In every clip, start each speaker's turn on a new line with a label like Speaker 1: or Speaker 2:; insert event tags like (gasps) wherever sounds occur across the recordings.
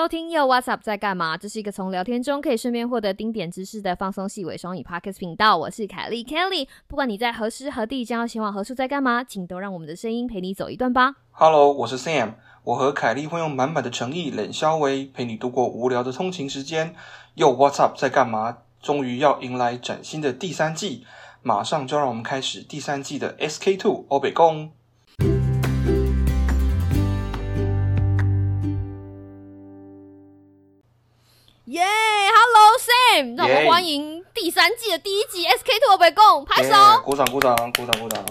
Speaker 1: 收听又 What's Up 在干嘛？这是一个从聊天中可以顺便获得丁点知识的放松细微双语 Podcast 频道。我是凯莉 Kelly，不管你在何时何地，将要前往何处，在干嘛，请都让我们的声音陪你走一段吧。
Speaker 2: Hello，我是 Sam，我和凯莉会用满满的诚意、冷笑微陪你度过无聊的通勤时间。又 What's Up 在干嘛？终于要迎来崭新的第三季，马上就让我们开始第三季的 SK Two 欧北共。
Speaker 1: Sam，让我们
Speaker 2: 耶
Speaker 1: 欢迎第三季的第一集 SK Two 北共，拍手。
Speaker 2: 耶鼓掌鼓掌鼓掌鼓掌，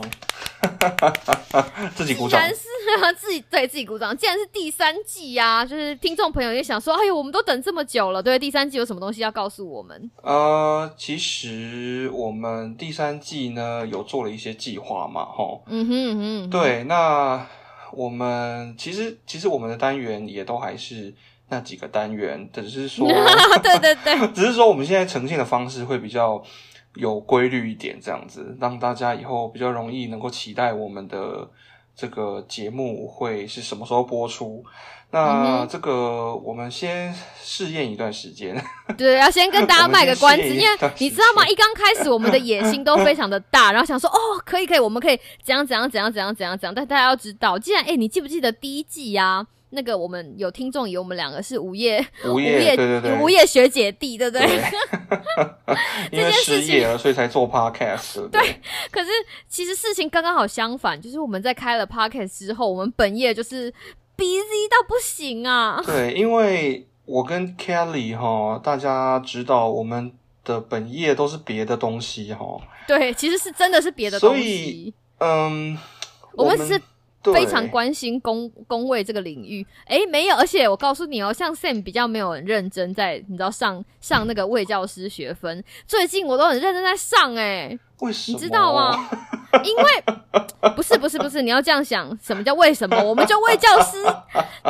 Speaker 2: (laughs) 自己鼓掌
Speaker 1: 既然。是 (laughs) 自己对自己鼓掌，既然是第三季呀、就是听众朋友也想说，哎呦，我们都等这么久了，对，第三季有什么东西要告诉我们？
Speaker 2: 呃，其实我们第三季呢有做了一些计划嘛，吼。
Speaker 1: 嗯哼嗯哼，
Speaker 2: 对，那我们其实其实我们的单元也都还是那几个单元，只是说，(laughs)
Speaker 1: 对对对，(laughs)
Speaker 2: 只是说我们现在呈现的方式会比较有规律一点，这样子让大家以后比较容易能够期待我们的这个节目会是什么时候播出。
Speaker 1: 嗯
Speaker 2: 那
Speaker 1: 哼。
Speaker 2: 这个我们先试验一段时间，
Speaker 1: 对，要 (laughs) 先跟大家卖个关子，因为你知道吗？一刚开始我们的野心都非常的大，然后想说，哦，可以可以，我们可以怎样怎样怎样怎样怎样怎样，但大家要知道，既然哎，你记不记得第一季呀、那个我们有听众以为我们两个是午夜
Speaker 2: 午夜，对对对，
Speaker 1: 午夜学姐弟，对不对？
Speaker 2: 对，(laughs) 因为失业了，所以才做 podcast，对对？
Speaker 1: 可是其实事情刚刚好相反，就是我们在开了 podcast 之后，我们本业就是 busy 到不行啊。
Speaker 2: 对，因为我跟 Kelly 哈，大家知道我们的本业都是别的东西哈，
Speaker 1: 对，其实是真的是别的
Speaker 2: 所
Speaker 1: 东西
Speaker 2: 以。嗯，
Speaker 1: 我们只是
Speaker 2: 对
Speaker 1: 非常关心工工位这个领域。诶，没有，而且我告诉你哦，像 Sam 比较没有很认真在，你知道上上那个卫教师学分，最近我都很认真在上诶，
Speaker 2: 为什么？
Speaker 1: 你知道吗？因为 (laughs) 不是不是不是，你要这样想，什么叫为什么？我们就为教师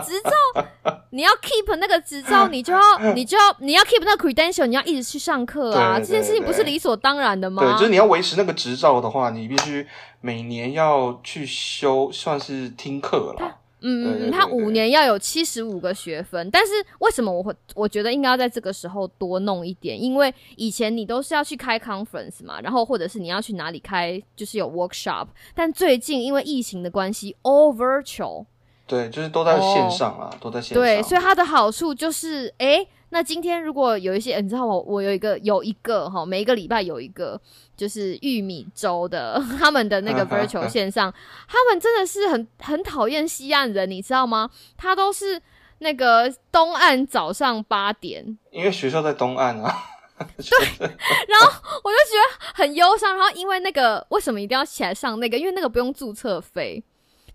Speaker 1: 执照，你要 keep 那个执照，(laughs) 你就要你就要你要 keep 那个 credential，你要一直去上课啊，
Speaker 2: 对对
Speaker 1: 这件事情不是理所当然的吗？
Speaker 2: 对，就是你要维持那个执照的话，你必须每年要去修，算是听课啦。
Speaker 1: 嗯，
Speaker 2: 对对
Speaker 1: 嗯，他五年要有七十五个学分，但是为什么我会我觉得应该要在这个时候多弄一点？因为以前你都是要去开 conference 嘛，然后或者是你要去哪里开，就是有 workshop，但最近因为疫情的关系，all virtual，
Speaker 2: 对，就是都在线上啦，都在线上。
Speaker 1: 哦对，所以它的好处就是，诶，那今天如果有一些，你知道我我有一个有一个哈，每一个礼拜有一个就是玉米粥的 (laughs) 他们的那个 virtual 线上，他们真的是很很讨厌西岸人，你知道吗？他都是那个东岸早上八点，
Speaker 2: 因为学校在东岸啊。
Speaker 1: 对然后我就觉得很忧伤。然后因为那个为什么一定要起来上那个？因为那个不用注册费。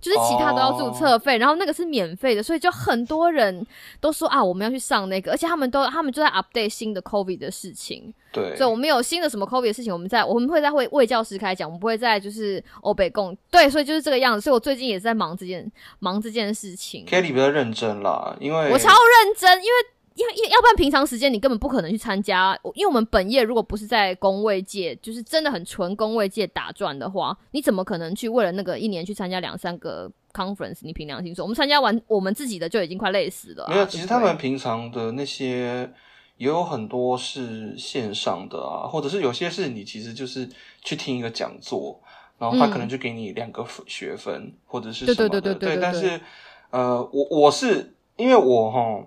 Speaker 1: 就是其他都要注册费然后那个是免费的，所以就很多人都说啊，我们要去上那个，而且他们都他们就在 update 新的 COVID 的事情，
Speaker 2: 对，
Speaker 1: 所以我们有新的什么 COVID 的事情，我们在我们会在会为教师开讲，我们不会在就是欧北共对，所以就是这个样子。所以我最近也是在忙这件忙这件事情
Speaker 2: ，Kelly 比较认真啦，因为
Speaker 1: 我超认真，因为。因为因为要不然平常时间你根本不可能去参加，因为我们本业如果不是在工位界，就是真的很纯工位界打转的话，你怎么可能去为了那个一年去参加两三个 conference？你凭良心说，我们参加完我们自己的就已经快累死了啊、
Speaker 2: 没有，其实他们平常的那些也有很多是线上的啊，或者是有些是你其实就是去听一个讲座，然后他可能就给你两个学分、或者是什么的，
Speaker 1: 对对对对
Speaker 2: 但是呃，我我是因为我哈。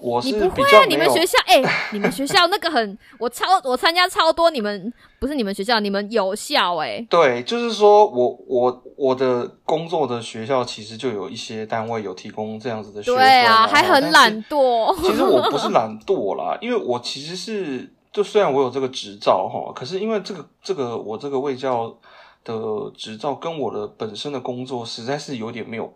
Speaker 2: 我是
Speaker 1: 你不会啊？你们学校哎、你们学校那个很，(laughs) 我超我参加超多，你们不是你们学校，你们有校哎、
Speaker 2: 对，就是说我我我的工作的学校其实就有一些单位有提供这样子的学分、
Speaker 1: 对啊，还很懒惰。
Speaker 2: 其实我不是懒惰啦，因为我其实是就虽然我有这个执照哈，可是因为这个这个我这个卫教的执照跟我的本身的工作实在是有点没有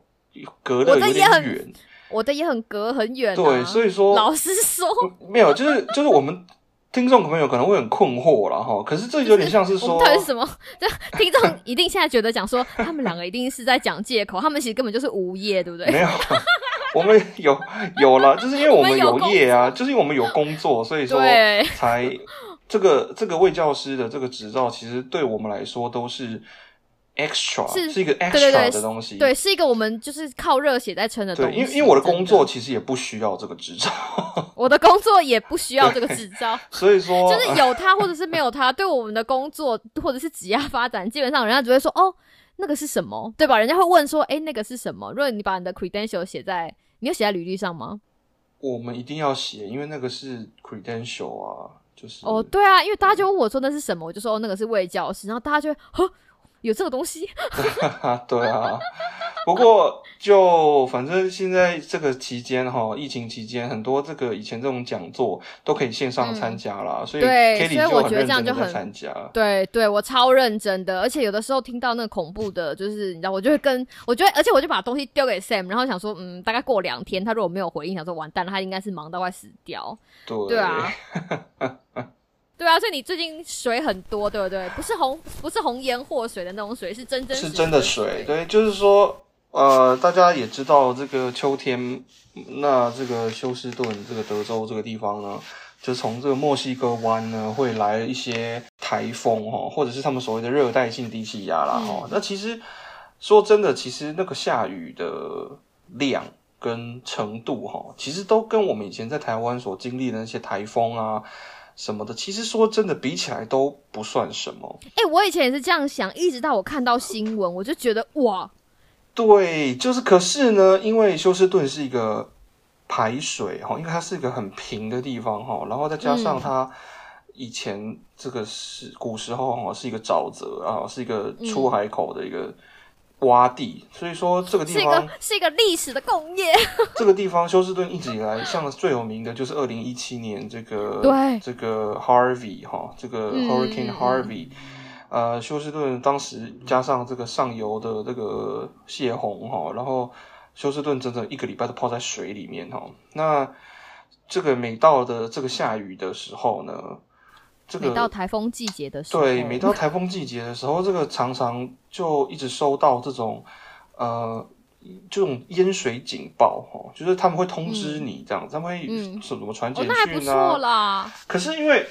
Speaker 2: 隔得有点远，
Speaker 1: 我的也很隔很远、啊，
Speaker 2: 对，所以说
Speaker 1: 老实说，
Speaker 2: 没有，就是就是我们听众朋友可能会很困惑啦哈，可是这有点像是
Speaker 1: 我
Speaker 2: 说
Speaker 1: 们到底是什么？这听众一定现在觉得讲说他们两个一定是在讲借口，他们其实根本就是无业，对不对？
Speaker 2: 没有，我们有有了，就是因为我们有业啊，就是因为我们有工作，所以说才这个这个卫教师的这个执照，其实对我们来说都是 extra，
Speaker 1: 是
Speaker 2: 是一个
Speaker 1: 对对
Speaker 2: extra 的东西。
Speaker 1: 对，是一个我们就是靠热血在撑的东
Speaker 2: 对，
Speaker 1: 西。
Speaker 2: 因为因为我的工作其实也不需要这个执照，(laughs)
Speaker 1: 我的工作也不需要这个执照，
Speaker 2: 所以说 (laughs)
Speaker 1: 就是有它或者是没有它，对我们的工作或者是职业发展，基本上人家只会说哦，那个是什么，对吧？人家会问说，哎，那个是什么？如果你把你的 credential 写在，你有写在履历上吗？
Speaker 2: 我们一定要写，因为那个是 credential 啊，就是
Speaker 1: 哦，对啊，因为大家就问我说那是什么，我就说、哦、那个是卫教师，然后大家就会呵，(laughs) 有这个东西，(laughs) (laughs)
Speaker 2: 对啊。不过就反正现在这个期间哈，疫情期间很多这个以前这种讲座都可以线上参加啦，所以
Speaker 1: 嗯对所以我觉得这样就很
Speaker 2: 参加。
Speaker 1: 对对，我超认真的，而且有的时候听到那个恐怖的，就是你知道，我就会跟我觉得，而且我就把东西丢给 Sam，然后想说，嗯，大概过两天，他如果没有回应，想说完蛋了，他应该是忙到快死掉。
Speaker 2: 对
Speaker 1: 对啊，(laughs) 对啊，所以你最近水很多，对不对？不是红，不是红颜祸水的那种水，是真真
Speaker 2: 是真的水。对，就是说，呃，大家也知道这个秋天，那这个休斯顿这个德州这个地方呢，就从这个墨西哥湾呢会来一些台风哈，或者是他们所谓的热带性低气压啦哈、那其实说真的，其实那个下雨的量。跟程度哈，其实都跟我们以前在台湾所经历的那些台风啊什么的，其实说真的比起来都不算什么。
Speaker 1: 哎、我以前也是这样想，一直到我看到新闻，我就觉得哇，
Speaker 2: 对，就是可是呢，因为休斯顿是一个排水哈，因为它是一个很平的地方哈，然后再加上它以前这个是古时候哈是一个沼泽啊，是一个出海口的一个洼地，所以说这个地方
Speaker 1: 个是一个历史的工业。(laughs)
Speaker 2: 这个地方休斯顿一直以来像最有名的就是二零一七年这个
Speaker 1: 对
Speaker 2: 这个 Harvey 哈，这个
Speaker 1: 嗯
Speaker 2: Hurricane
Speaker 1: 嗯
Speaker 2: Harvey。呃，休斯顿当时加上这个上游的这个泄洪哈，然后休斯顿整整一个礼拜都泡在水里面哈。那这个每到的这个下雨的时候呢，这个
Speaker 1: 每到台风季节的时候，
Speaker 2: 对，每到台风季节的时候，这个常常就一直收到这种呃这种淹水警报哈，就是他们会通知你这样，他们会
Speaker 1: 嗯
Speaker 2: 什么传
Speaker 1: 哦
Speaker 2: 简，
Speaker 1: 那还不错
Speaker 2: 讯啊。
Speaker 1: 啦。
Speaker 2: 可是因为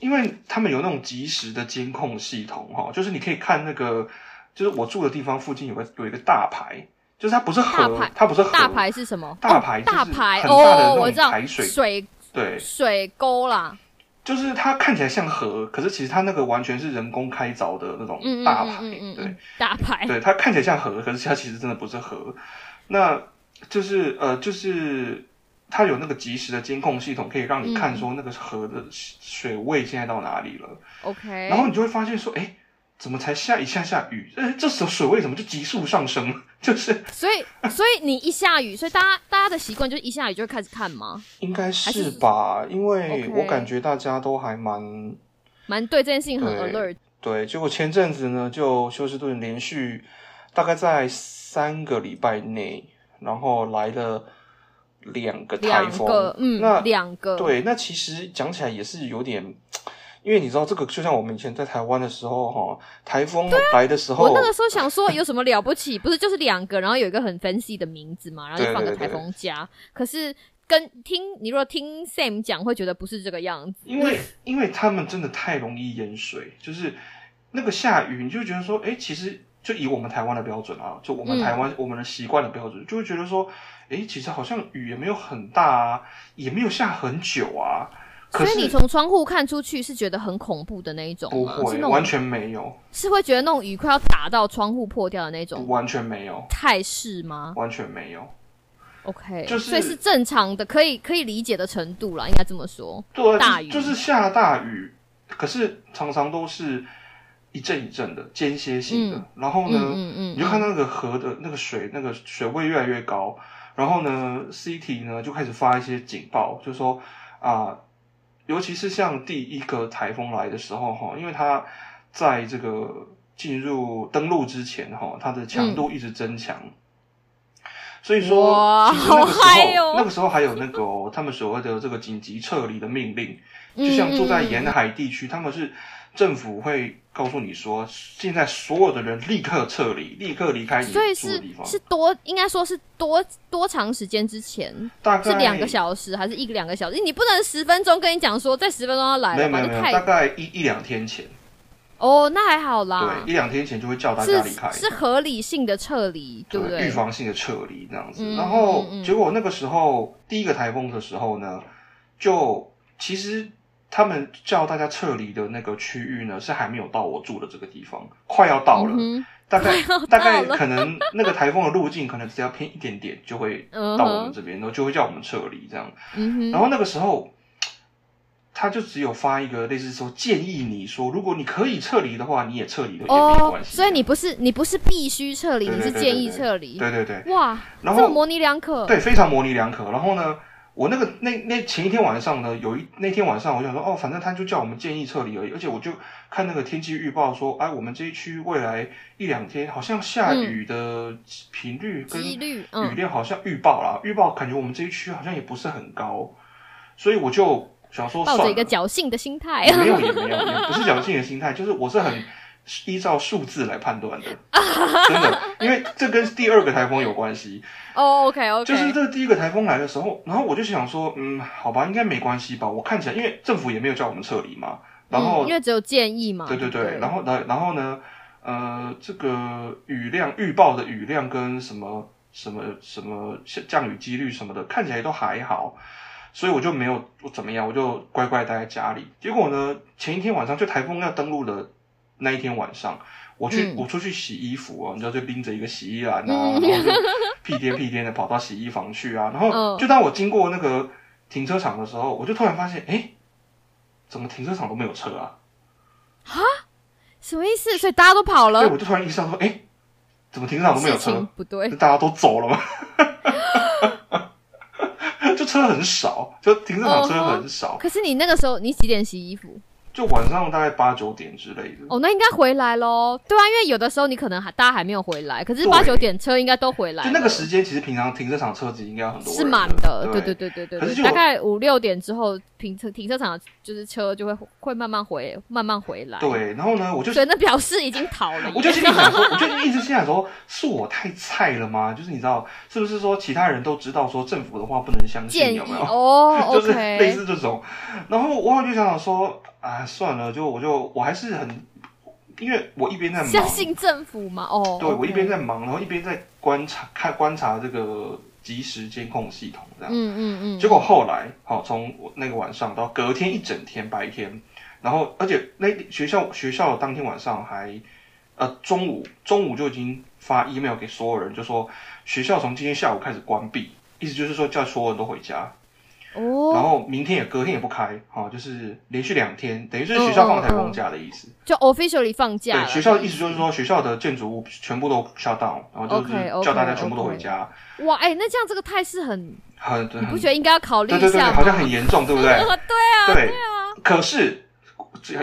Speaker 2: 因为他们有那种及时的监控系统哈，就是你可以看那个，就是我住的地方附近有个有一个大牌，就是它不是
Speaker 1: 大
Speaker 2: 河
Speaker 1: 牌，
Speaker 2: 它不是河
Speaker 1: 大牌是什么？
Speaker 2: 大牌
Speaker 1: 哦大
Speaker 2: 就是
Speaker 1: 牌哦，
Speaker 2: 种
Speaker 1: 我知道
Speaker 2: 排水
Speaker 1: 水
Speaker 2: 对，
Speaker 1: 水沟啦，
Speaker 2: 就是它看起来像河，可是其实它那个完全是人工开凿的那种大牌，
Speaker 1: 嗯嗯嗯
Speaker 2: 对
Speaker 1: 嗯，大牌，
Speaker 2: 对，它看起来像河，可是它其实真的不是河。那就是呃，就是它有那个及时的监控系统，可以让你看说那个河的水位现在到哪里了。
Speaker 1: OK，
Speaker 2: 然后你就会发现说，哎，怎么才下一下下雨？哎，这时候水位怎么就急速上升？(laughs) 就是
Speaker 1: 所以所以你一下雨，所以大家大家的习惯就是一下雨就开始看吗？
Speaker 2: 应该
Speaker 1: 还
Speaker 2: 是
Speaker 1: 是
Speaker 2: 吧？因为我感觉大家都还蛮
Speaker 1: 蛮对这件事情很
Speaker 2: 对
Speaker 1: alert。
Speaker 2: 对。结果前阵子呢，就休斯顿连续大概在三个礼拜内，然后来了两个台风，，
Speaker 1: 嗯
Speaker 2: 那，
Speaker 1: 两个，
Speaker 2: 对，那其实讲起来也是有点，因为你知道这个，就像我们以前在台湾的时候，哈，台风来的时候，
Speaker 1: 啊我那个时候想说有什么了不起？不是就是两个，然后有一个很 fancy 的名字嘛，然后就放个台
Speaker 2: 对对对
Speaker 1: 风假。可是跟听你如果听 Sam 讲，会觉得不是这个样子。
Speaker 2: 因为因为他们真的太容易淹水，就是那个下雨，你就觉得说，哎，其实就以我们台湾的标准啊，就我们
Speaker 1: 嗯
Speaker 2: 台湾、我们的习惯的标准，就会觉得说，哎，其实好像雨也没有很大啊，也没有下很久啊。
Speaker 1: 所以你从窗户看出去是觉得很恐怖的那一种
Speaker 2: 不会，完全没有，
Speaker 1: 是会觉得那种雨快要打到窗户破掉的那种
Speaker 2: 完全没有，
Speaker 1: 态势吗
Speaker 2: 完全没有。
Speaker 1: ？OK，
Speaker 2: 就是
Speaker 1: 所以是正常的，可以可以理解的程度啦，应该这么说。
Speaker 2: 对啊，
Speaker 1: 大雨
Speaker 2: 就就是下大雨，可是常常都是一阵一阵的间歇性的。
Speaker 1: 嗯
Speaker 2: 然后呢，
Speaker 1: 嗯嗯嗯，
Speaker 2: 你就看到那个河的那个水，那个水位越来越高。然后呢，CT 呢就开始发一些警报，就说啊、尤其是像第一个台风来的时候哈，因为它在这个进入登陆之前哈，它的强度一直增强。所以说，其实那个时候，那个时候还有那个、哦、他们所谓的这个紧急撤离的命令，就像住在沿海地区，他们是政府会告诉你说，现在所有的人立刻撤离，立刻离开你
Speaker 1: 所以是。是多，应该说是多多长时间之前？
Speaker 2: 大概
Speaker 1: 是两个小时还是一个两个小时？你不能十分钟跟你讲说在十分钟要来了吧？
Speaker 2: 没有没有大概一一两天前，
Speaker 1: 哦，那还好啦，
Speaker 2: 对，一两天前就会叫大家离开，
Speaker 1: 是合理性的撤离，对不对？
Speaker 2: 预防性的撤离这样子。
Speaker 1: 嗯
Speaker 2: 然后
Speaker 1: 嗯嗯
Speaker 2: 结果那个时候第一个台风的时候呢，就其实他们叫大家撤离的那个区域呢，是还没有到我住的这个地方，快要到了，
Speaker 1: 嗯
Speaker 2: 大概大概可能那个台风的路径可能只要偏一点点，就会
Speaker 1: 嗯
Speaker 2: 到我们
Speaker 1: 哼，
Speaker 2: 这边，然后就会叫我们撤离这样。
Speaker 1: 嗯，
Speaker 2: 然后那个时候，他就只有发一个类似说建议你说，如果你可以撤离的话，你也撤离的也没
Speaker 1: 哦
Speaker 2: 关，系。
Speaker 1: 所以你不是你不是必须撤离，
Speaker 2: 对对对
Speaker 1: 你是建议撤离，
Speaker 2: 对对对，
Speaker 1: 哇，
Speaker 2: 然后
Speaker 1: 模棱两可，
Speaker 2: 对非常模棱两可。然后呢，我那个那那前一天晚上呢，有一那天晚上我想说，哦，反正他就叫我们建议撤离而已，而且我就看那个天气预报说，哎，我们这一区未来一两天好像下雨的频率跟，雨
Speaker 1: 嗯，
Speaker 2: 量好像预报啦，预报感觉我们这一区好像也不是很高，所以我就想说
Speaker 1: 抱着一个。侥幸的心态，
Speaker 2: 也没有，(laughs) 也没有，也不是侥幸的心态，就是我是很依照数字来判断的，真的，因为这跟第二个台风有关系。
Speaker 1: 哦，OK OK，
Speaker 2: 就是这第一个台风来的时候，然后我就想说，嗯，好吧，应该没关系吧。我看起来，因为政府也没有叫我们撤离嘛，然后
Speaker 1: 嗯因为只有建议嘛，
Speaker 2: 对对
Speaker 1: 对
Speaker 2: 对，然后然然后呢，呃，这个雨量预报的雨量跟什么什么什么降雨几率什么的，看起来都还好，所以我就没有怎么样，我就乖乖待在家里。结果呢，前一天晚上就台风要登陆的那一天晚上，我去、
Speaker 1: 嗯
Speaker 2: 我出去洗衣服哦，你知道就拎着一个洗衣篮啊，
Speaker 1: 嗯
Speaker 2: 然后就屁颠屁颠的跑到洗衣房去啊，然后
Speaker 1: 嗯
Speaker 2: 就当我经过那个停车场的时候，我就突然发现，哎，怎么停车场都没有车啊？
Speaker 1: 啊什么意思？所以大家都跑了对，
Speaker 2: 我就突然意识到说，哎、怎么停车场都没有车？
Speaker 1: 不对，
Speaker 2: 大家都走了吗？(laughs) 就车很少，就停车场车很少
Speaker 1: 可是你那个时候你几点洗衣服？
Speaker 2: 就晚上大概八九点之类的。
Speaker 1: 哦，那应该回来喽。对啊，因为有的时候你可能还大家还没有回来，可是八九点车应该都回来。
Speaker 2: 就那个时间，其实平常停车场车子应该很多
Speaker 1: 是满的，
Speaker 2: 对
Speaker 1: 对对对对
Speaker 2: 可是就
Speaker 1: 大概五六点之后，停车停车场就是车就会会慢慢回慢慢回来。，
Speaker 2: 对，然后呢，我就
Speaker 1: 所以那表示已经逃了。
Speaker 2: 我就心里想说，(laughs) 我就一直心想说，是我太菜了吗？就是你知道，是不是说其他人都知道说政府的话不能相信，有没有？
Speaker 1: 哦 (laughs)
Speaker 2: 就是类似这种。然后我就想想说，啊，算了，就我就我还是很，因为我一边在忙，
Speaker 1: 相信政府嘛？哦，
Speaker 2: 对我一边在忙，然后一边在观察看观察这个即时监控系统这样。
Speaker 1: 嗯嗯嗯，
Speaker 2: 结果后来，好、从那个晚上到隔天一整天白天，然后而且那学校学校当天晚上还呃中午中午就已经发 email 给所有人，就说学校从今天下午开始关闭，意思就是说叫所有人都回家，然
Speaker 1: 哦，
Speaker 2: 后明天也隔天也不开，哈、就是连续两天，等于是学校放台风假的意思。
Speaker 1: 就 officially 放假。
Speaker 2: 对，学校的意思就是说学校的建筑物全部都 shut down，然后就是叫大家全部都回家，
Speaker 1: 哇，哎，那这样这个态势很，
Speaker 2: 很很
Speaker 1: 你不觉得应该要考虑
Speaker 2: 对对对，
Speaker 1: 一下？
Speaker 2: 好像很严重，对不对？(laughs)
Speaker 1: 对啊，
Speaker 2: 对啊可是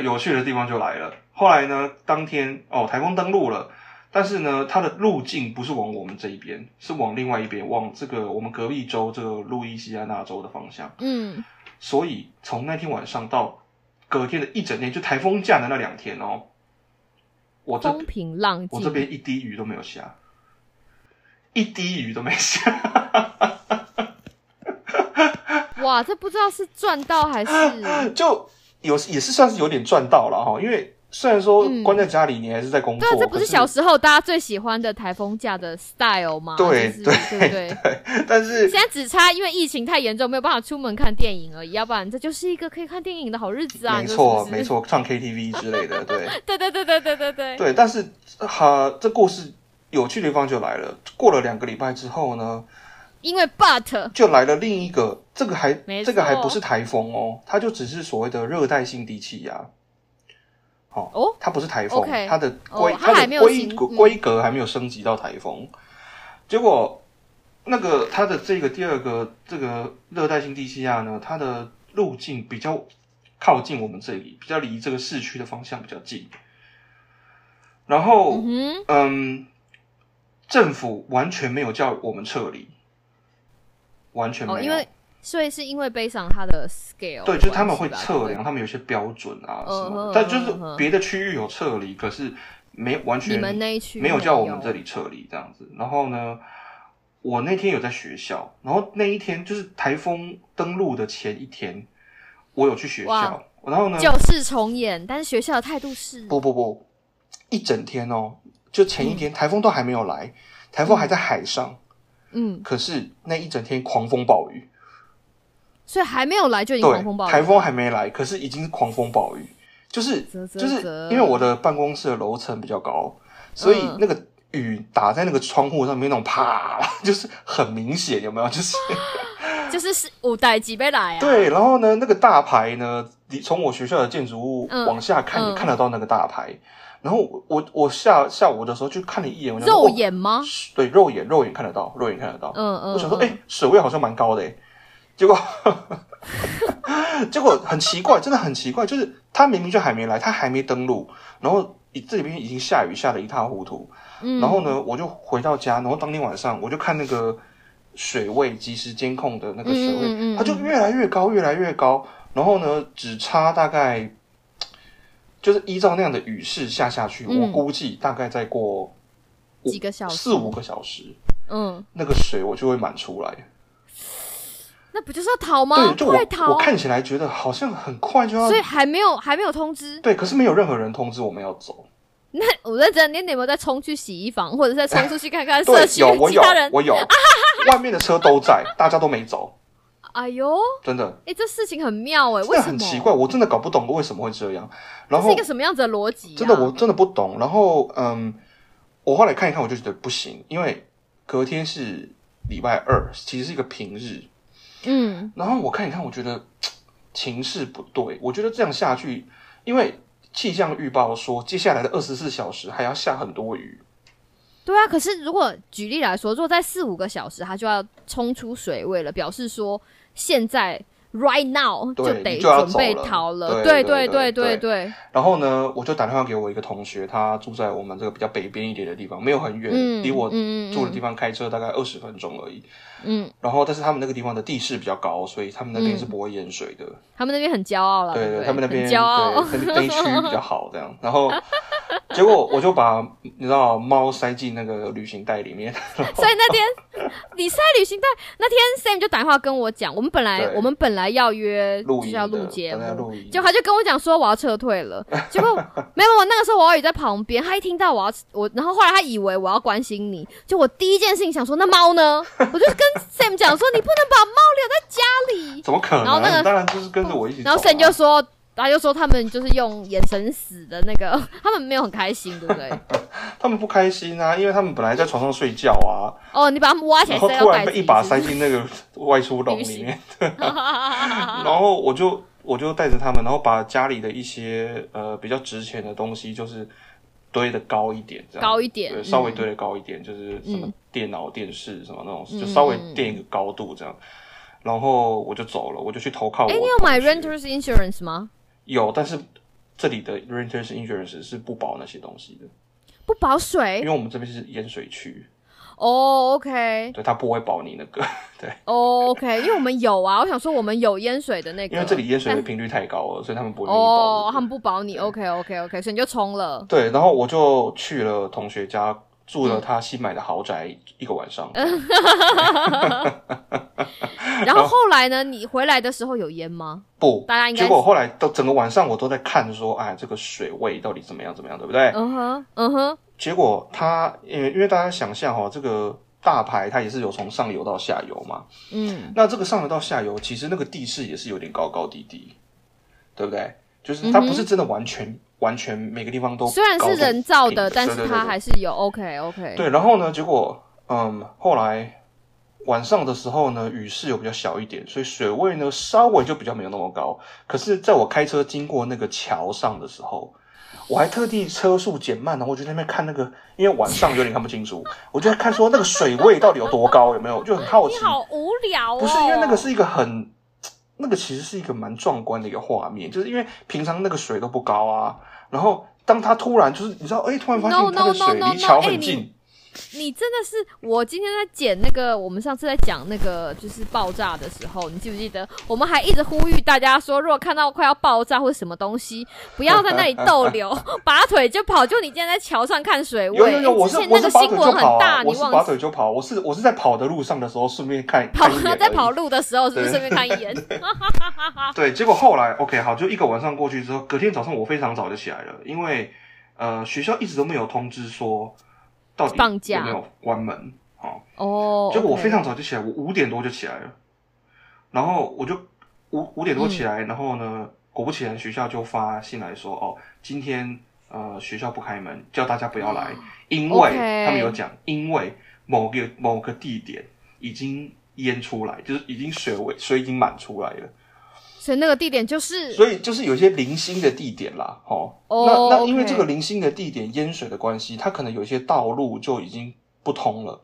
Speaker 2: 有趣的地方就来了，后来呢，当天哦，台风登陆了，但是呢，它的路径不是往我们这一边，是往另外一边，往这个我们隔壁州这个路易斯安那州的方向。
Speaker 1: 嗯，
Speaker 2: 所以从那天晚上到隔天的一整天，就台风假的那两天哦，我这
Speaker 1: 风平浪静。
Speaker 2: 我这边一滴雨都没有下，一滴雨都没下。(laughs)
Speaker 1: 哇，这不知道是赚到还是
Speaker 2: 就有也是算是有点赚到了哈，因为虽然说关在家里，你还是在工作。
Speaker 1: 对，这不是小时候大家最喜欢的台风假的 style 吗？
Speaker 2: 对对
Speaker 1: 对对，(laughs)
Speaker 2: 但是
Speaker 1: 现在只差，因为疫情太严重，没有办法出门看电影而已。要不然这就是一个可以看电影的好日子啊！
Speaker 2: 没错没错，唱 KTV 之类的，对 (laughs)
Speaker 1: 对对对对对对对。
Speaker 2: 但是哈，这故事有趣的地方就来了。过了两个礼拜之后呢，
Speaker 1: 因为 but
Speaker 2: 就来了另一个，这个还这个还不是台风哦，它就只是所谓的热带性低气压。好、
Speaker 1: 哦
Speaker 2: 它不是台风它的
Speaker 1: 哦
Speaker 2: 规、
Speaker 1: 它
Speaker 2: 的规规格还没有升级到台风。结果那个它的这个第二个这个热带性低气压呢，它的路径比较靠近我们这里，比较离这个市区的方向比较近。然后，
Speaker 1: 嗯，
Speaker 2: 嗯，政府完全没有叫我们撤离，完全没有。
Speaker 1: 哦，因为所以是因为背上它的 scale，
Speaker 2: 对，就是他们会测量，他们有些标准啊什么但就是别的区域有撤离，可是没完全
Speaker 1: 你们那一区
Speaker 2: 没有叫我们这
Speaker 1: 里，
Speaker 2: 撤离这样子。然后呢，我那天有在学校，然后那一天就是台风登陆的前一天，我有去学校，然后呢，
Speaker 1: 旧事重演，但是学校的态度是？
Speaker 2: 不不不，一整天哦，就前一天台风都还没有来，台风还在海上，
Speaker 1: 嗯，
Speaker 2: 可是那一整天狂风暴雨，
Speaker 1: 所以还没有来就已经狂风暴，雨，
Speaker 2: 台风还没来，可是已经是狂风暴雨，就是就是因为我的办公室的楼层比较高，所以
Speaker 1: 嗯
Speaker 2: 那个雨打在那个窗户上面那种啪，(laughs) 就是很明显，有没有？就是 (laughs)
Speaker 1: 就是是五代几杯来啊，
Speaker 2: 对，然后呢，那个大牌呢，你从我学校的建筑物
Speaker 1: 嗯
Speaker 2: 往下看，
Speaker 1: 嗯
Speaker 2: 你看得到那个大牌。然后我我我下下午的时候就看了一眼，
Speaker 1: 肉
Speaker 2: 哦
Speaker 1: 眼吗？
Speaker 2: 对，肉眼肉眼看得到，肉眼看得到。
Speaker 1: 嗯嗯，
Speaker 2: 我想说，
Speaker 1: 嗯
Speaker 2: 哎、水位好像蛮高的哎，结果 (laughs) 结果很奇怪，真的很奇怪，就是他明明就还没来，他还没登录，然后这里边已经下雨下的一塌糊涂，
Speaker 1: 嗯。
Speaker 2: 然后呢，我就回到家，然后当天晚上我就看那个水位及时监控的那个水位，它就越来越高，越来越高，然后呢，只差大概就是依照那样的雨势下下去，
Speaker 1: 嗯。
Speaker 2: 我估计大概再过
Speaker 1: 几个小时。
Speaker 2: 四五个小时，
Speaker 1: 嗯，
Speaker 2: 那个水我就会满出来。
Speaker 1: 那不就是要逃吗
Speaker 2: 对，？就我
Speaker 1: 快逃
Speaker 2: 我！看起来觉得好像很快就要
Speaker 1: 所以还没有还没有通知。
Speaker 2: 对，可是没有任何人通知我们要走。
Speaker 1: 那我认真，你有没有再冲去洗衣房，或者再冲出去看看社 (laughs)
Speaker 2: 对，
Speaker 1: 区
Speaker 2: 有我有
Speaker 1: 其他人？
Speaker 2: 我有，(laughs) 外面的车都在，大家都没走，(laughs)
Speaker 1: 哎呦，
Speaker 2: 真的。
Speaker 1: 哎，这事情很妙哎，为什么？
Speaker 2: 很奇怪，我真的搞不懂为什么会这样。然后
Speaker 1: 是一个什么样子的逻辑啊？
Speaker 2: 真的我真的不懂。然后嗯，我后来看一看，我就觉得不行，因为隔天是礼拜二，其实是一个平日。
Speaker 1: 嗯
Speaker 2: 然后我看一看，我觉得 (tsk) 情势不对，我觉得这样下去，因为气象预报说接下来的二十四小时还要下很多雨。
Speaker 1: 对啊，可是如果举例来说，如果在四五个小时，它就要冲出水位了，表示说现在 right now
Speaker 2: 就得
Speaker 1: 准备逃了。
Speaker 2: 对
Speaker 1: 对对
Speaker 2: 对对然后呢，我就打电话给我一个同学，他住在我们这个比较北边一点的地方，没有很远，
Speaker 1: 嗯
Speaker 2: 离我住的地方开车大概二十分钟而已。
Speaker 1: 嗯，
Speaker 2: 然后，但是他们那个地方的地势比较高，所以他们那边是不会淹水的。
Speaker 1: 他们那边很骄傲了，
Speaker 2: 对
Speaker 1: 对，
Speaker 2: 他们那边
Speaker 1: 骄傲。
Speaker 2: 对那那一区比较好，这样。然后 (laughs) 结果我就把你知道猫塞进那个旅行袋里面，
Speaker 1: 所以那天你塞旅行袋那天，Sam 就打电话跟我讲，我们本来我们本来要约就是要
Speaker 2: 的
Speaker 1: 录节目
Speaker 2: 录影，
Speaker 1: 结果他就跟我讲说我要撤退了，(laughs) 结果没有，我那个时候王宇在旁边，他一听到我要我，然后后来他以为我要关心你，就我第一件事情想说那猫呢？(laughs) 我就跟 Sam 讲说你不能把猫留在家里，
Speaker 2: 怎么可能？
Speaker 1: 然后那个
Speaker 2: 当然就是跟着我一起、啊。
Speaker 1: 然后 Sam 就说。他就说他们就是用眼神死的那个，他们没有很开心，对不对？(laughs)
Speaker 2: 他们不开心啊，因为他们本来在床上睡觉啊，
Speaker 1: 哦，你把他们挖起来
Speaker 2: 然后突然被一把塞进那个外出笼里 (laughs) 面，(laughs) 然后我就我就带着他们，然后把家里的一些呃比较值钱的东西，就是堆的高一点，这样
Speaker 1: 高一点
Speaker 2: 对，
Speaker 1: 嗯
Speaker 2: 稍微堆的高一点，就是什么
Speaker 1: 嗯
Speaker 2: 电脑、电视什么那种，
Speaker 1: 嗯
Speaker 2: 就稍微垫一个高度这样。然后我就走了，我就去投靠我
Speaker 1: 哎、你有买 renters insurance 吗？
Speaker 2: 有，但是这里的 renters insurance 是不保那些东西的，
Speaker 1: 不保水？
Speaker 2: 因为我们这边是淹水区，
Speaker 1: 哦、o k
Speaker 2: 对，它不会保你那个，(laughs) 对，
Speaker 1: 哦 OK，因为我们有啊，我想说我们有淹水的那个，
Speaker 2: 因为这里淹水的频率太高了，所以他们不会保
Speaker 1: 哦，
Speaker 2: 这个
Speaker 1: 他们不保你，OK OK OK，所以你就冲了，
Speaker 2: 对，然后我就去了同学家，住
Speaker 1: 嗯
Speaker 2: 了他新买的豪宅一个晚上。(laughs)
Speaker 1: 然后后来呢？你回来的时候有淹吗？(laughs)
Speaker 2: 不
Speaker 1: 大家，应该
Speaker 2: 结果后来都整个晚上我都在看说，哎，这个水位到底怎么样怎么样，对不对？
Speaker 1: 嗯哼，嗯哼，
Speaker 2: 结果他，因为因为大家想象哦，这个大排它也是有从上游到下游嘛，
Speaker 1: 嗯
Speaker 2: 那这个上游到下游，其实那个地势也是有点高高低低，对不对？就是它不是真的完全、完全每个地方都
Speaker 1: 嗯虽然是人造的，但是它还是有 OK OK，
Speaker 2: 对，然后呢，结果嗯，后来晚上的时候呢，雨势有比较小一点，所以水位呢稍微就比较没有那么高。可是，在我开车经过那个桥上的时候，我还特地车速减慢，然后我就在那边看那个，因为晚上有点看不清楚，我就在看说那个水位到底有多高，有没有？就很好奇。
Speaker 1: 你好无聊哦，
Speaker 2: 不是因为那个是一个很，那个其实是一个蛮壮观的一个画面，就是因为平常那个水都不高啊，然后当他突然就是你知道，哎、突然发现它的水离桥很近。
Speaker 1: 你真的是，我今天在剪那个，我们上次在讲那个就是爆炸的时候，你记不记得？我们还一直呼吁大家说，如果看到快要爆炸或者什么东西，不要在那里逗留，(laughs) 拔腿就跑。就你今天在桥上看水位，
Speaker 2: 有有有，我是我是新闻很大，你忘拔腿就跑，我是我是在跑的路上的时候顺便看
Speaker 1: 跑
Speaker 2: 在
Speaker 1: 跑路的时候是不是顺便看一眼？(laughs)
Speaker 2: 对，结果后来 OK 好，就一个晚上过去之后，隔天早上我非常早就起来了，因为呃学校一直都没有通知说。到底有没有关门？好哦，结果我非常早就起来，我五点多就起来了，然后我就五五点多起来，然后呢，果不其然，学校就发信来说，哦，今天呃学校不开门，叫大家不要来，因为他们有讲，因为某个某个地点已经淹出来，就是已经水位水已经满出来了。
Speaker 1: 所以那个地点就是，
Speaker 2: 所以就是有一些零星的地点啦，哦，那那因为这个零星的地点淹水的关系，它可能有一些道路就已经不通了。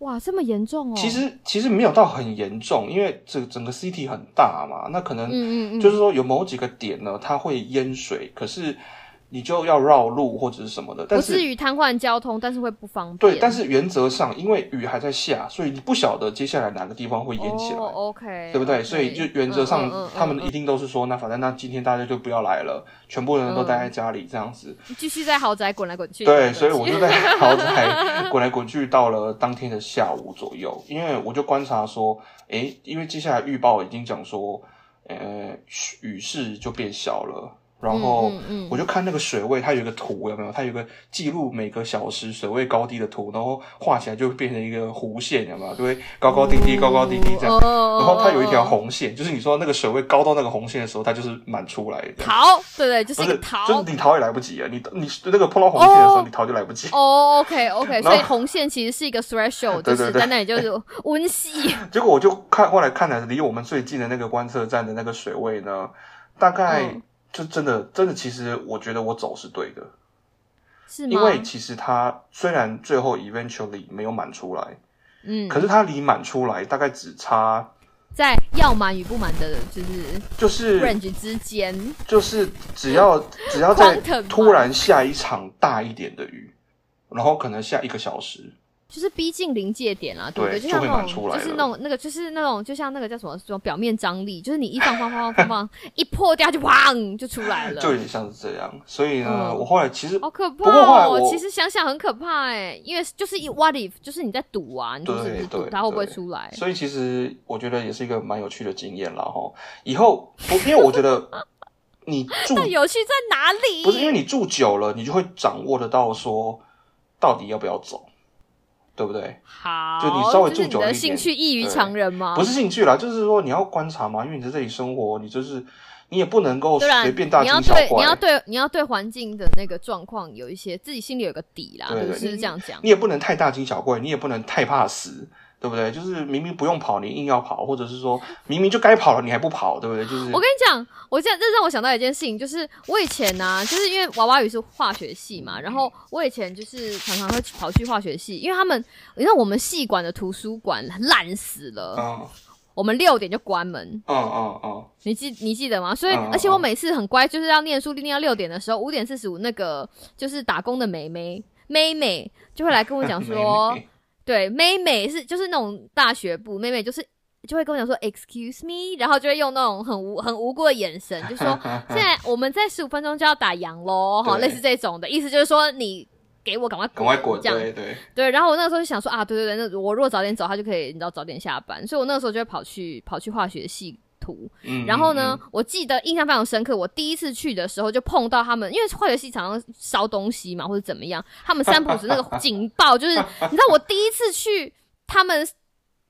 Speaker 1: 哇，这么严重哦！
Speaker 2: 其实其实没有到很严重，因为这整个 city 很大嘛，那可能就是说有某几个点呢，它会淹水，可是。你就要绕路或者是什么的，但
Speaker 1: 是不至于瘫痪交通，但是会不方便。
Speaker 2: 对，但是原则上，因为雨还在下，所以你不晓得接下来哪个地方会淹起来
Speaker 1: ，OK，
Speaker 2: 对不对？所以就原则上，他们一定都是说，那反正那今天大家就不要来了，全部人都待在家里这样子，
Speaker 1: 继续在豪宅滚来滚去。
Speaker 2: 对，所以我就在豪宅滚来滚去，到了当天的下午左右，因为我就观察说，诶，因为接下来预报已经讲说，呃，雨势就变小了。然后我就看那个水位，它有一个图，有没有？它有个记录每个小时水位高低的图，然后画起来就变成一个弧线，有没有？就会，高高低低，高高低低这样。然后它有一条红线，就是你说那个水位高到那个红线的时候，它就是满出来的。
Speaker 1: 逃，对对，就是逃，
Speaker 2: 就是你逃也来不及啊！你你那个碰到红线的时候，你逃就来不及。
Speaker 1: 哦，OK OK，所以红线其实是一个 threshold，就是在那里就是温系。(laughs)
Speaker 2: 结果我就看后来看来离我们最近的那个观测站的那个水位呢，大概。就真的，真的，其实我觉得我走是对的，
Speaker 1: 是
Speaker 2: 因为其实他虽然最后 eventually 没有满出来，嗯，可是他离满出来大概只差
Speaker 1: 在要满与不满的，就是
Speaker 2: 就是
Speaker 1: range 之间，
Speaker 2: 就是只要只要在突然下一场大一点的雨，然后可能下一个小时。
Speaker 1: 就是逼近临界点啦，对不对？就像那种，就是那种那个，就是那种，就像那个叫什么，这种表面张力，就是你一放放放放放，一破掉就砰就出来了，
Speaker 2: 就有点像是这样。所以呢，我后来其实
Speaker 1: 好可怕哦，其实想想很可怕哎，因为就是一 what if，就是你在赌啊，你就是赌它会不会出来。
Speaker 2: 所以其实我觉得也是一个蛮有趣的经验啦哈。以后因为我觉得 (laughs) 你住
Speaker 1: 有趣在哪里？
Speaker 2: 不是因为你住久了，你就会掌握得到说到底要不要走。对不对？
Speaker 1: 好，
Speaker 2: 就你稍微住久一点，
Speaker 1: 兴趣异于常人吗？
Speaker 2: 不是兴趣啦，就是说你要观察嘛，因为你在这里生活，你就是你也不能够随便大惊小怪。
Speaker 1: 你要对你要对环境的那个状况有一些自己心里有个底啦，对不是这样讲。
Speaker 2: 你也不能太大惊小怪，你也不能太怕死。对不对？就是明明不用跑，你硬要跑，或者是说明明就该跑了，你还不跑，对不对？就是
Speaker 1: 我跟你讲，我现在这让我想到一件事情，就是我以前呢，就是因为娃娃鱼是化学系嘛，然后我以前就是常常会跑去化学系，因为他们，你知道我们系馆的图书馆烂死了，嗯，我们六点就关门，
Speaker 2: 嗯嗯嗯，
Speaker 1: 你记你记得吗？所以而且我每次很乖，就是要念书念到六点的时候，五点四十五那个就是打工的妹妹妹妹就会来跟我讲 (laughs) 说。对，妹妹是就是那种大学部妹妹，就是就会跟我讲说 “excuse me”，然后就会用那种很无很无辜的眼神，就说 (laughs) 现在我们在十五分钟就要打烊喽，哈，类似这种的意思，就是说你给我赶快
Speaker 2: 赶快滚，
Speaker 1: 这样
Speaker 2: 对对
Speaker 1: 对。然后我那个时候就想说啊，对对对，那我如果早点走，他就可以你知道早点下班，所以我那个时候就会跑去跑去化学系。图，然后呢？我记得印象非常深刻。我第一次去的时候就碰到他们，因为化学系常常烧东西嘛，或者怎么样。他们三浦子那个 (laughs) 警报，就是你知道，我第一次去他们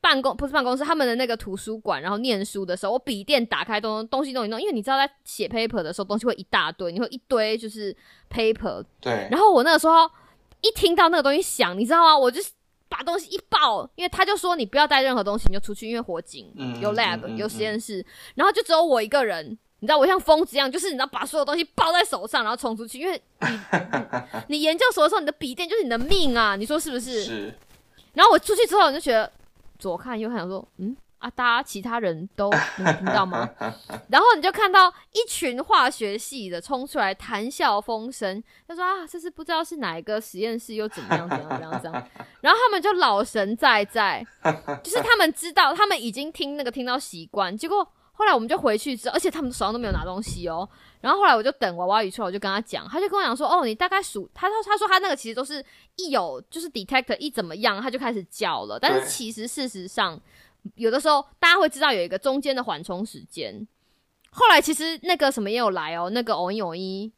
Speaker 1: 办公不是办公室，他们的那个图书馆，然后念书的时候，我笔电打开东东西弄一弄，因为你知道在写 paper 的时候东西会一大堆，你会一堆就是 paper。
Speaker 2: 对。
Speaker 1: 然后我那个时候一听到那个东西响，你知道吗？我就。把东西一抱，因为他就说你不要带任何东西，你就出去，因为火警有 lab 有实验室，然后就只有我一个人，你知道我像疯子一样，就是你知道把所有东西抱在手上，然后冲出去，因为你 (laughs) 你研究所的时候，你的笔电就是你的命啊，你说是不是？
Speaker 2: 是。
Speaker 1: 然后我出去之后，你就觉得左看右看，想说嗯。啊，大家其他人都 (laughs) 能听到吗？(laughs) 然后你就看到一群化学系的冲出来谈笑风生，他说啊，这是不知道是哪一个实验室又怎么样怎样怎样怎样，(laughs) 然后他们就老神在在，就是他们知道，他们已经听那个听到习惯，结果后来我们就回去之后，而且他们手上都没有拿东西哦。然后后来我就等娃娃鱼出来，我就跟他讲，他就跟我讲说，哦，你大概数，他说他说他那个其实都是一有就是 detector 一怎么样，他就开始叫了，但是其实事实上。有的时候大家会知道有一个中间的缓冲时间。后来其实那个什么也有来哦，那个偶一偶一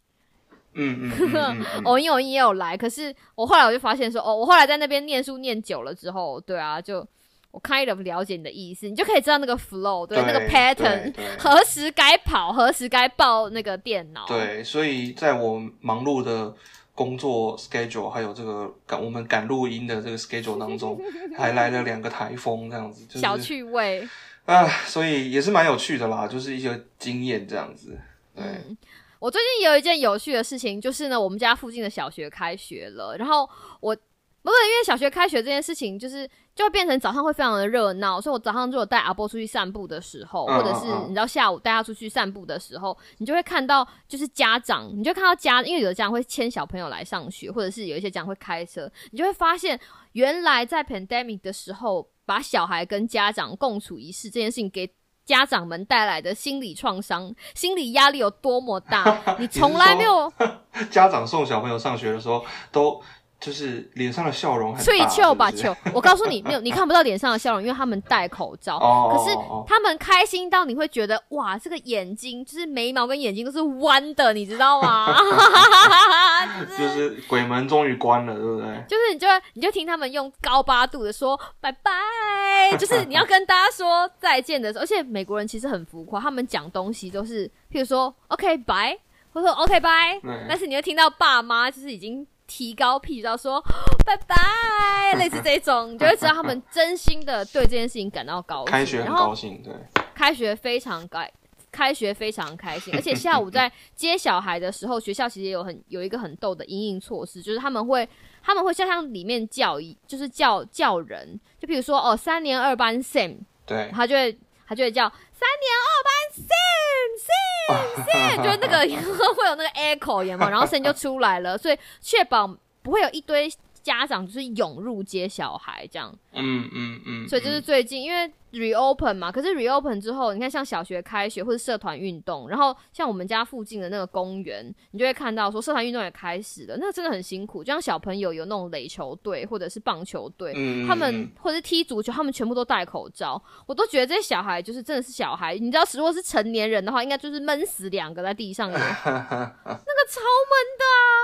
Speaker 2: 嗯嗯
Speaker 1: 偶 (laughs) 一偶一也有来。可是我后来我就发现说，哦，我后来在那边念书念久了之后，对啊，就我 kind of 了解你的意思，你就可以知道那个 flow，对那个 pattern，何时该跑，何时该报那个电脑。
Speaker 2: 对，所以在我忙碌的工作 schedule 还有这个赶我们赶录音的这个 schedule 当中，(laughs) 还来了两个台风，这样子，就是、
Speaker 1: 小趣味。
Speaker 2: 啊，所以也是蛮有趣的啦，就是一些经验这样子。对，
Speaker 1: 嗯，我最近也有一件有趣的事情，就是呢，我们家附近的小学开学了，然后我不是因为小学开学这件事情，就是就会变成早上会非常的热闹，所以我早上如果带阿波出去散步的时候，
Speaker 2: 嗯
Speaker 1: 或者是你知道下午带他出去散步的时候，你就会看到就是家长，你就看到家，因为有的家长会牵小朋友来上学，或者是有一些家长会开车，你就会发现原来在 pandemic 的时候，把小孩跟家长共处一室这件事情给。家长们带来的心理创伤、心理压力有多么大？你从来没有 (laughs)
Speaker 2: 家长送小朋友上学的时候，都就是脸上的笑容很
Speaker 1: 吹
Speaker 2: 大，
Speaker 1: 球吧球！我告诉你，没有，你看不到脸上的笑容，因为他们戴口罩。
Speaker 2: 哦，
Speaker 1: 可是他们开心到你会觉得哇，这个眼睛就是眉毛跟眼睛都是弯的，你知道吗？(laughs)
Speaker 2: 就是鬼门终于关了，对不对？
Speaker 1: 就是你就会你就听他们用高八度的说拜拜，就是你要跟大家说再见的时候，而且美国人其实很浮夸，他们讲东西都是譬如说 OK 拜，或者说 OK 拜
Speaker 2: 对，
Speaker 1: 但是你会听到爸妈就是已经提高 pitch 到说 (gasps) 拜拜，类似这种，你 (laughs) 就会知道他们真心的对这件事情感到高兴，
Speaker 2: 开学很高兴，对，
Speaker 1: 开学非常开，开学非常开心，而且下午在接小孩的时候，学校其实也有很有一个很逗的阴影措施，就是他们会他们会像像里面叫一就是叫叫人，就比如说哦三年二班 Sam，
Speaker 2: 对，
Speaker 1: 他就会他就会叫三年二班 Sam Sam Sam，就是那个 (laughs) 会有那个 echo 有没有？然后声音就出来了，所以确保不会有一堆家长就是涌入接小孩这样。
Speaker 2: 嗯嗯嗯，
Speaker 1: 所以就是
Speaker 2: 嗯
Speaker 1: 最近，因为 reopen 嘛，可是 reopen 之后，你看像小学开学或者社团运动，然后像我们家附近的那个公园，你就会看到说社团运动也开始了，那个真的很辛苦。就像小朋友有那种垒球队或者是棒球队，
Speaker 2: 嗯，
Speaker 1: 他们
Speaker 2: 嗯
Speaker 1: 或者是踢足球，他们全部都戴口罩，我都觉得这些小孩就是真的是小孩。你知道，如果是成年人的话，应该就是闷死两个在地上有，(laughs) 那个超闷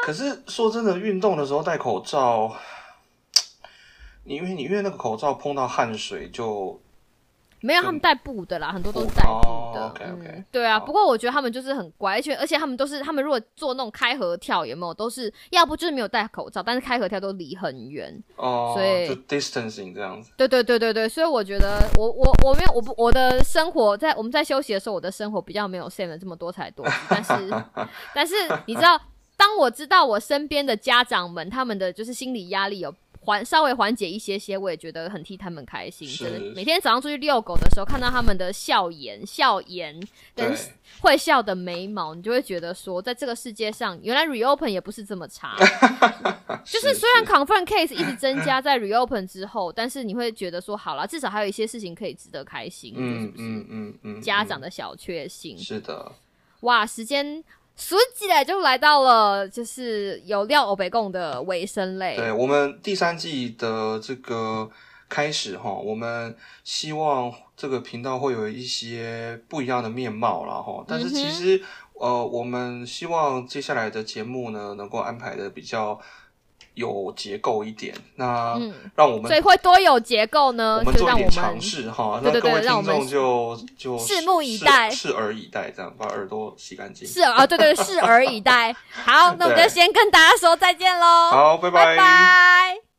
Speaker 2: 可是说真的，运动的时候戴口罩，你因为你因为那个口罩碰到汗水就
Speaker 1: 没有，他们带布的啦，很多都是带布的。
Speaker 2: 哦，OK，OK，
Speaker 1: 嗯，对啊。不过我觉得他们就是很乖，而且而且他们都是，他们如果做那种开合跳，有没有都是要不就是没有戴口罩，但是开合跳都离很远。
Speaker 2: 哦，
Speaker 1: 所以
Speaker 2: 就 distancing 这样子，
Speaker 1: 对对对对对，所以我觉得我我我没有我不我的生活在我们在休息的时候，我的生活比较没有 Sam 这么多才多姿，但是 (laughs) 但是你知道，当我知道我身边的家长们他们的就是心理压力有缓稍微缓解一些些，我也觉得很替他们开心。
Speaker 2: 是
Speaker 1: 真的，每天早上出去遛狗的时候，看到他们的笑颜、笑颜跟会笑的眉毛，你就会觉得说，在这个世界上，原来 reopen 也不是这么差。(laughs) 就是虽然 confirm case 一直增加在 reopen 之后，但是你会觉得说，好了，至少还有一些事情可以值得开心，是不是？
Speaker 2: 嗯嗯嗯嗯，
Speaker 1: 家长
Speaker 2: 嗯
Speaker 1: 的小确幸。
Speaker 2: 是的，
Speaker 1: 哇，时间数起来就来到了，就是有料欧北贡的尾声类。
Speaker 2: 对我们第三季的这个开始哈，我们希望这个频道会有一些不一样的面貌啦哈。但是其
Speaker 1: 嗯
Speaker 2: 实、呃，我们希望接下来的节目呢，能够安排的比较有结构一点。那
Speaker 1: 嗯
Speaker 2: 让我们
Speaker 1: 所以会多有结构呢，
Speaker 2: 我们
Speaker 1: 就让我
Speaker 2: 做一点尝
Speaker 1: 们
Speaker 2: 试哈。那各位听众就就
Speaker 1: 拭目以待
Speaker 2: 拭拭耳以待，这样把耳朵洗干净。
Speaker 1: 是啊，对对，拭耳以待。(laughs) 好，那我们就先跟大家说再见喽，
Speaker 2: 好，拜
Speaker 1: 拜拜